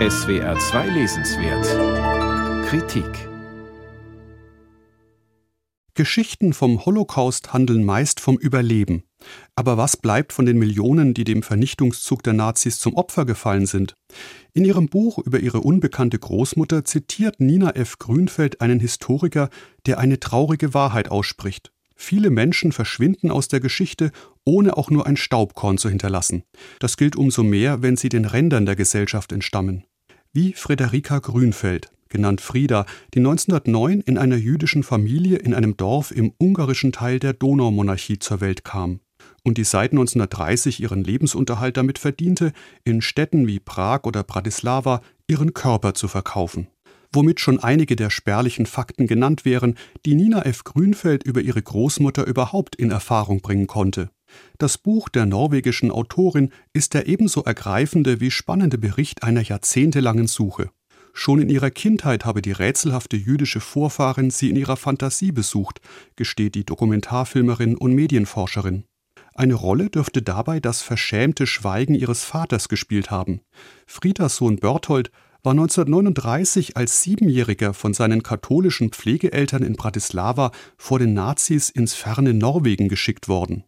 SWR 2 Lesenswert Kritik Geschichten vom Holocaust handeln meist vom Überleben. Aber was bleibt von den Millionen, die dem Vernichtungszug der Nazis zum Opfer gefallen sind? In ihrem Buch über ihre unbekannte Großmutter zitiert Nina F. Grünfeld einen Historiker, der eine traurige Wahrheit ausspricht. Viele Menschen verschwinden aus der Geschichte, ohne auch nur ein Staubkorn zu hinterlassen. Das gilt umso mehr, wenn sie den Rändern der Gesellschaft entstammen. Wie Frederika Grünfeld, genannt Frieda, die 1909 in einer jüdischen Familie in einem Dorf im ungarischen Teil der Donaumonarchie zur Welt kam und die seit 1930 ihren Lebensunterhalt damit verdiente, in Städten wie Prag oder Bratislava ihren Körper zu verkaufen. Womit schon einige der spärlichen Fakten genannt wären, die Nina F. Grünfeld über ihre Großmutter überhaupt in Erfahrung bringen konnte. Das Buch der norwegischen Autorin ist der ebenso ergreifende wie spannende Bericht einer jahrzehntelangen Suche. Schon in ihrer Kindheit habe die rätselhafte jüdische Vorfahrin sie in ihrer Fantasie besucht, gesteht die Dokumentarfilmerin und Medienforscherin. Eine Rolle dürfte dabei das verschämte Schweigen ihres Vaters gespielt haben. Friedas Sohn Berthold war 1939 als Siebenjähriger von seinen katholischen Pflegeeltern in Bratislava vor den Nazis ins ferne Norwegen geschickt worden.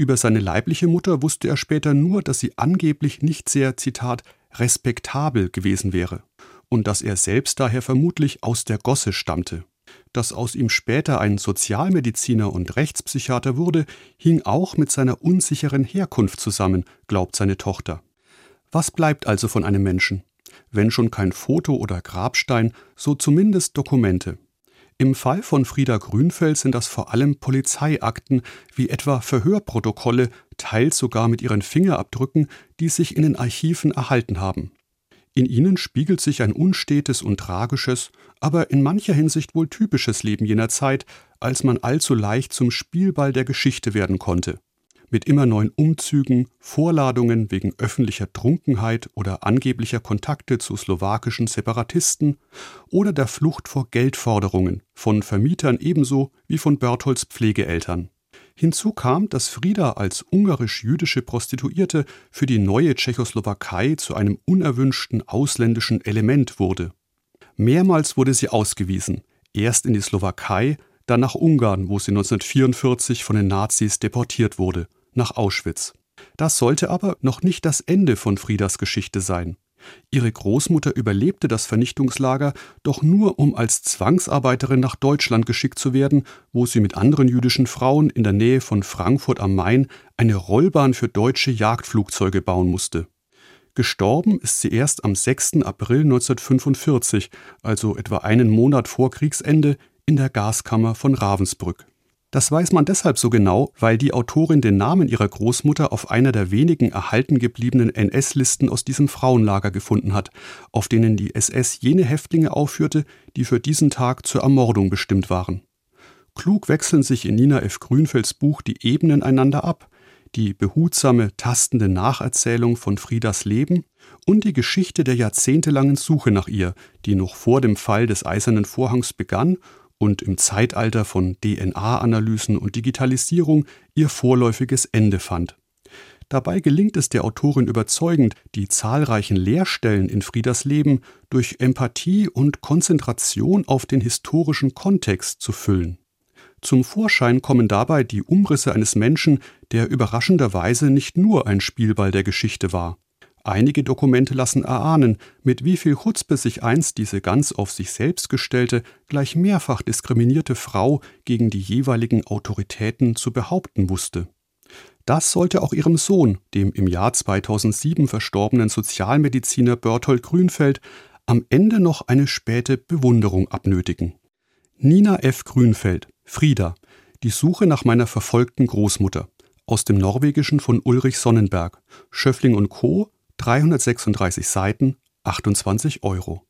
Über seine leibliche Mutter wusste er später nur, dass sie angeblich nicht sehr, Zitat, respektabel gewesen wäre und dass er selbst daher vermutlich aus der Gosse stammte. Dass aus ihm später ein Sozialmediziner und Rechtspsychiater wurde, hing auch mit seiner unsicheren Herkunft zusammen, glaubt seine Tochter. Was bleibt also von einem Menschen? Wenn schon kein Foto oder Grabstein, so zumindest Dokumente. Im Fall von Frieda Grünfeld sind das vor allem Polizeiakten, wie etwa Verhörprotokolle, teils sogar mit ihren Fingerabdrücken, die sich in den Archiven erhalten haben. In ihnen spiegelt sich ein unstetes und tragisches, aber in mancher Hinsicht wohl typisches Leben jener Zeit, als man allzu leicht zum Spielball der Geschichte werden konnte. Mit immer neuen Umzügen, Vorladungen wegen öffentlicher Trunkenheit oder angeblicher Kontakte zu slowakischen Separatisten oder der Flucht vor Geldforderungen von Vermietern ebenso wie von Bertholds Pflegeeltern. Hinzu kam, dass Frieda als ungarisch-jüdische Prostituierte für die neue Tschechoslowakei zu einem unerwünschten ausländischen Element wurde. Mehrmals wurde sie ausgewiesen, erst in die Slowakei, dann nach Ungarn, wo sie 1944 von den Nazis deportiert wurde, nach Auschwitz. Das sollte aber noch nicht das Ende von Friedas Geschichte sein. Ihre Großmutter überlebte das Vernichtungslager, doch nur um als Zwangsarbeiterin nach Deutschland geschickt zu werden, wo sie mit anderen jüdischen Frauen in der Nähe von Frankfurt am Main eine Rollbahn für deutsche Jagdflugzeuge bauen musste. Gestorben ist sie erst am 6. April 1945, also etwa einen Monat vor Kriegsende, in der Gaskammer von Ravensbrück. Das weiß man deshalb so genau, weil die Autorin den Namen ihrer Großmutter auf einer der wenigen erhalten gebliebenen NS-Listen aus diesem Frauenlager gefunden hat, auf denen die SS jene Häftlinge aufführte, die für diesen Tag zur Ermordung bestimmt waren. Klug wechseln sich in Nina F. Grünfelds Buch die Ebenen einander ab, die behutsame, tastende Nacherzählung von Friedas Leben und die Geschichte der jahrzehntelangen Suche nach ihr, die noch vor dem Fall des Eisernen Vorhangs begann und im Zeitalter von DNA-Analysen und Digitalisierung ihr vorläufiges Ende fand. Dabei gelingt es der Autorin überzeugend, die zahlreichen Leerstellen in Friedas Leben durch Empathie und Konzentration auf den historischen Kontext zu füllen. Zum Vorschein kommen dabei die Umrisse eines Menschen, der überraschenderweise nicht nur ein Spielball der Geschichte war. Einige Dokumente lassen erahnen, mit wie viel Chutzpe sich einst diese ganz auf sich selbst gestellte, gleich mehrfach diskriminierte Frau gegen die jeweiligen Autoritäten zu behaupten wusste. Das sollte auch ihrem Sohn, dem im Jahr 2007 verstorbenen Sozialmediziner Berthold Grünfeld, am Ende noch eine späte Bewunderung abnötigen. Nina F. Grünfeld, Frieda, die Suche nach meiner verfolgten Großmutter, aus dem Norwegischen von Ulrich Sonnenberg, Schöffling und Co., 336 Seiten, 28 Euro